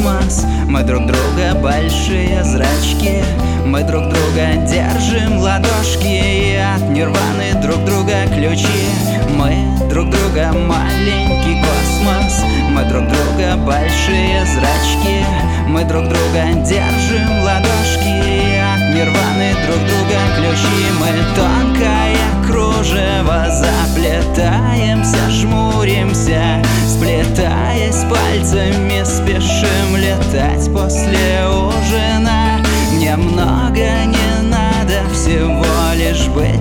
космос. Мы друг друга большие зрачки. Мы друг друга держим ладошки. И от нирваны друг друга ключи. Мы друг друга маленький космос. Мы друг друга большие зрачки. Мы друг друга держим ладошки. И от нирваны друг друга ключи. Мы тонкое кружево заплетаемся жмут летать после ужина. Мне много не надо, всего лишь быть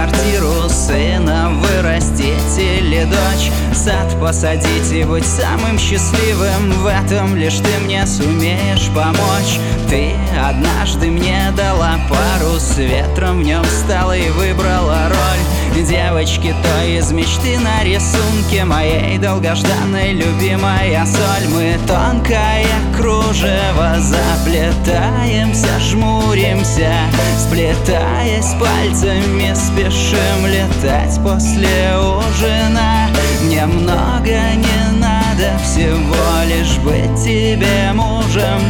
квартиру сына вырастить или дочь Сад посадить и быть самым счастливым В этом лишь ты мне сумеешь помочь. Ты однажды мне дала пару с ветром В нем стала и выбрала роль. Девочки той из мечты на рисунке Моей долгожданной любимая соль. Мы тонкое кружево заплетаемся, жмуримся Сплетаясь пальцами, спешим летать после ужина Мне много не надо, всего лишь быть тебе мужем.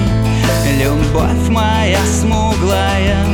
Любовь моя смуглая,